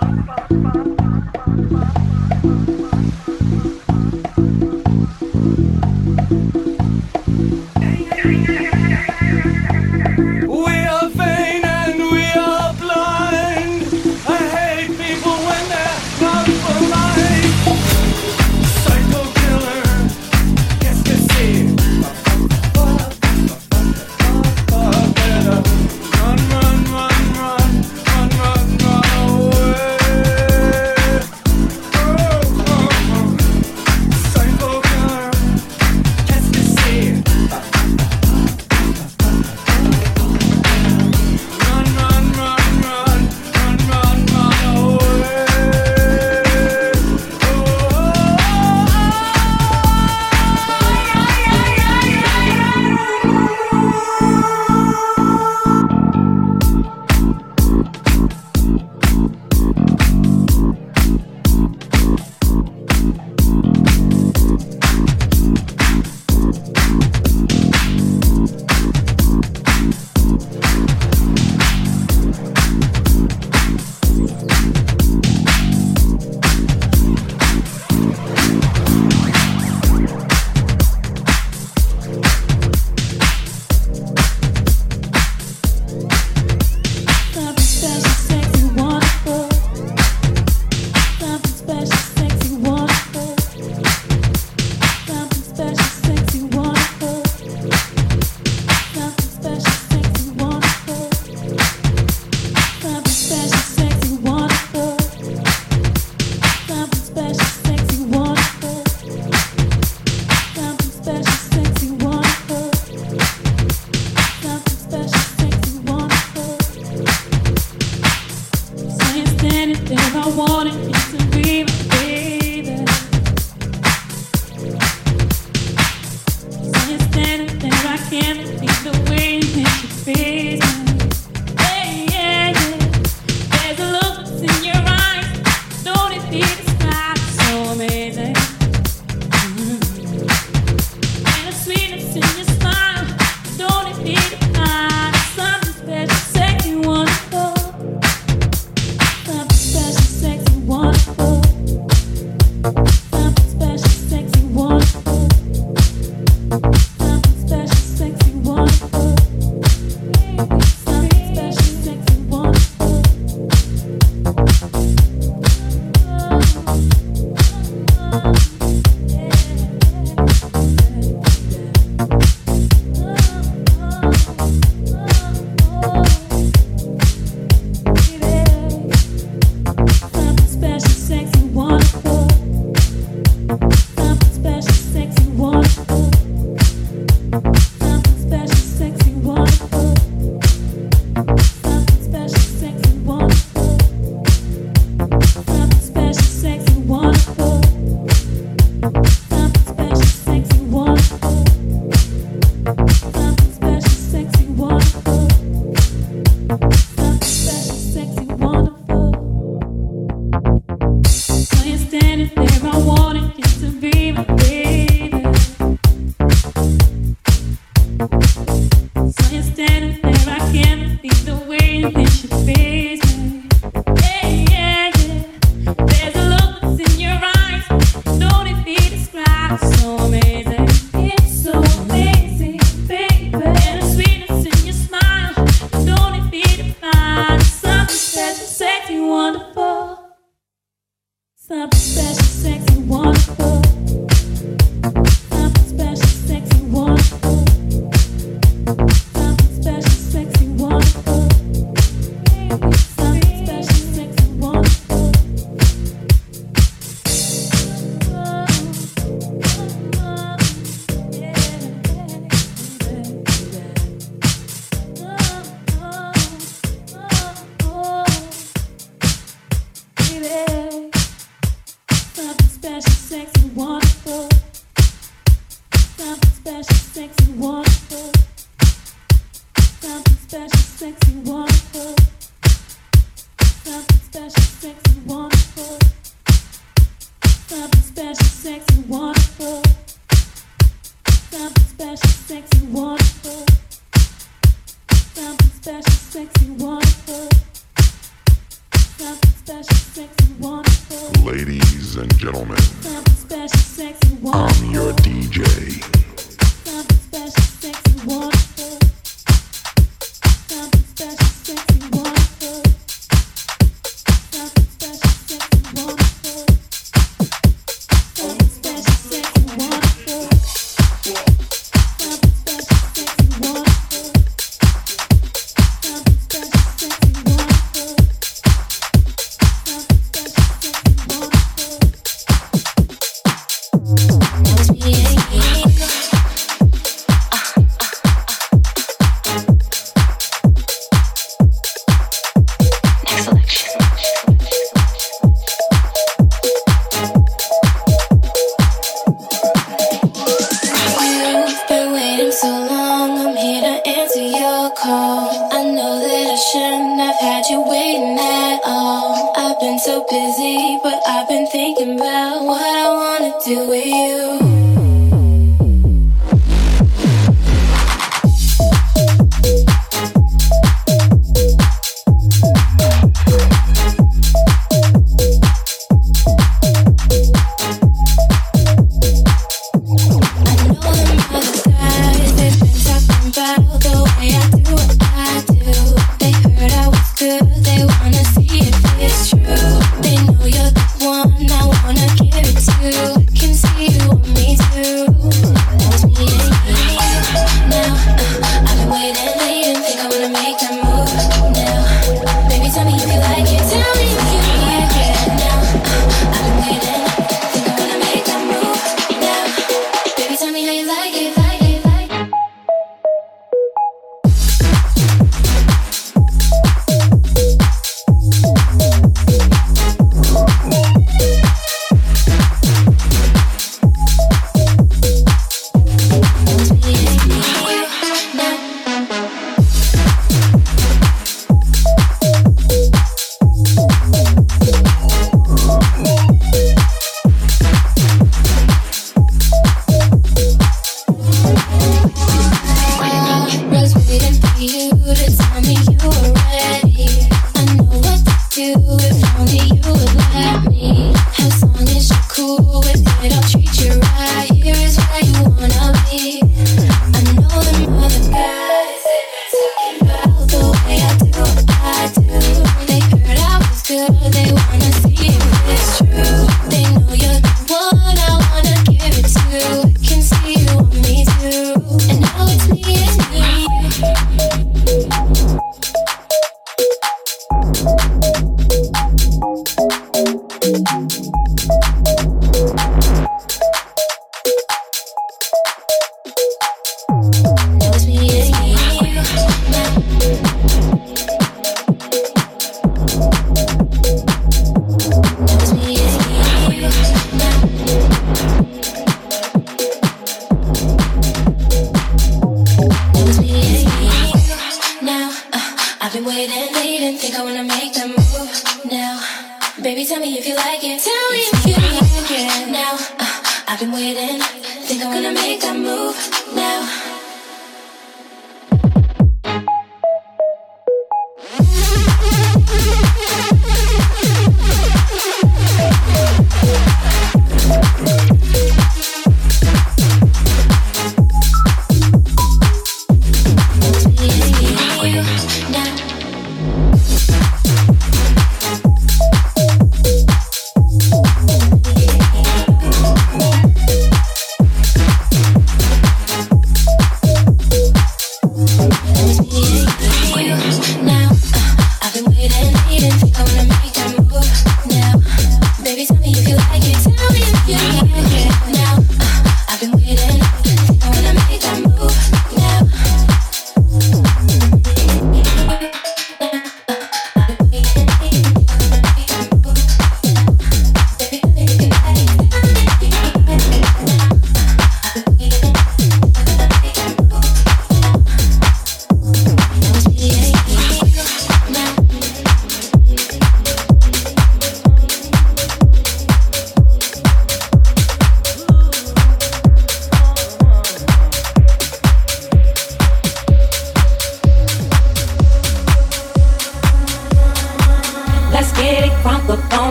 Bye.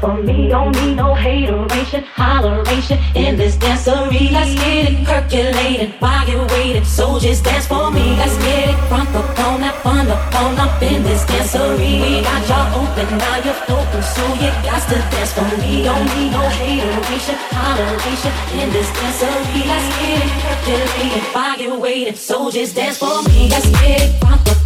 for me. Don't need no hateration, holleration in this dancery. Let's get it percolated while you're. So just dance for me. Let's get it front up on that fun up on up in this dancery. We got y'all open, now you're open, so you got to dance for me. Don't need no hateration, holleration in this dancery. Let's get it percolated while you're. So just dance for me. Let's get it front up.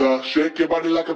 Shake your body like a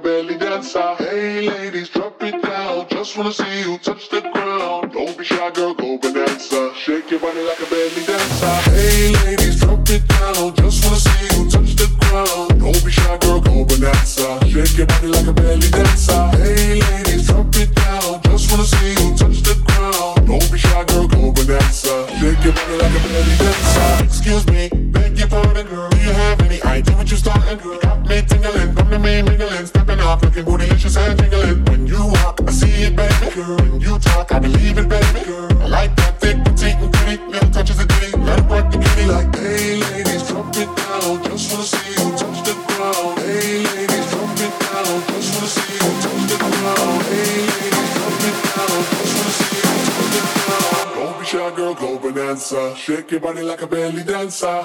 che like a belly danza.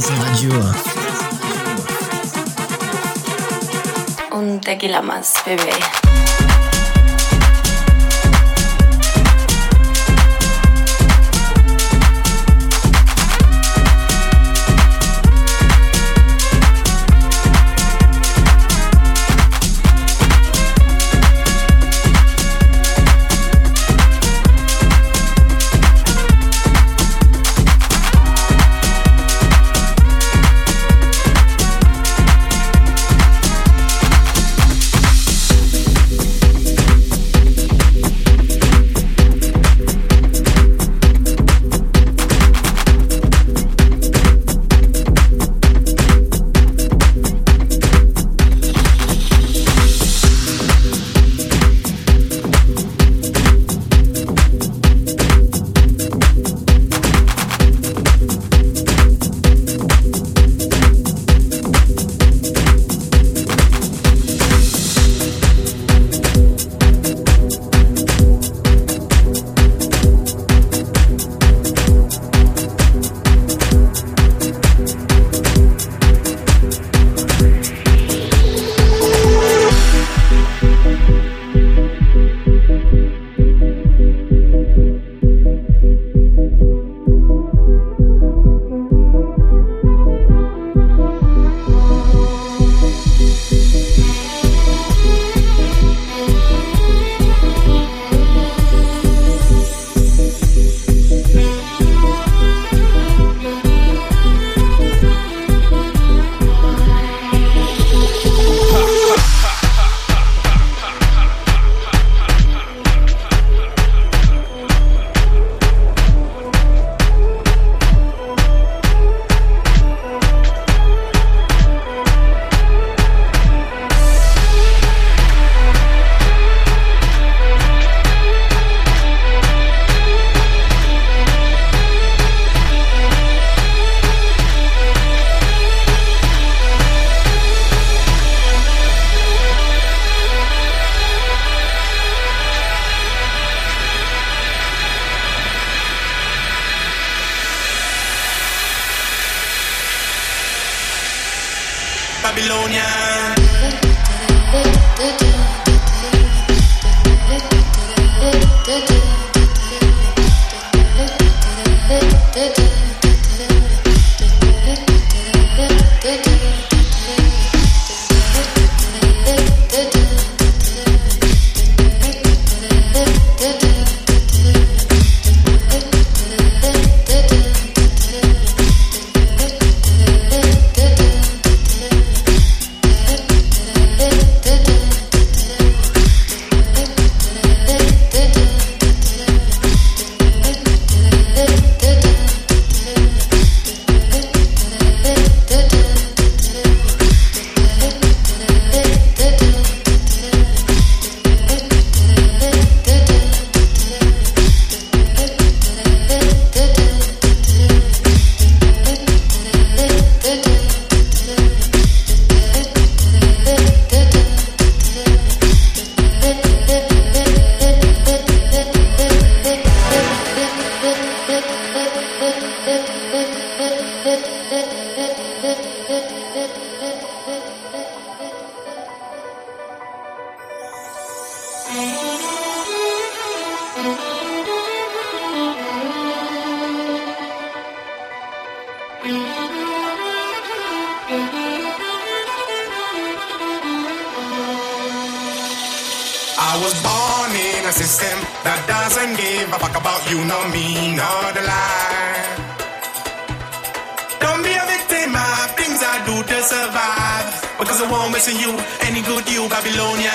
Radio. Un tequila más, bebé. do to survive. Because I won't miss you, any good you, Babylonians.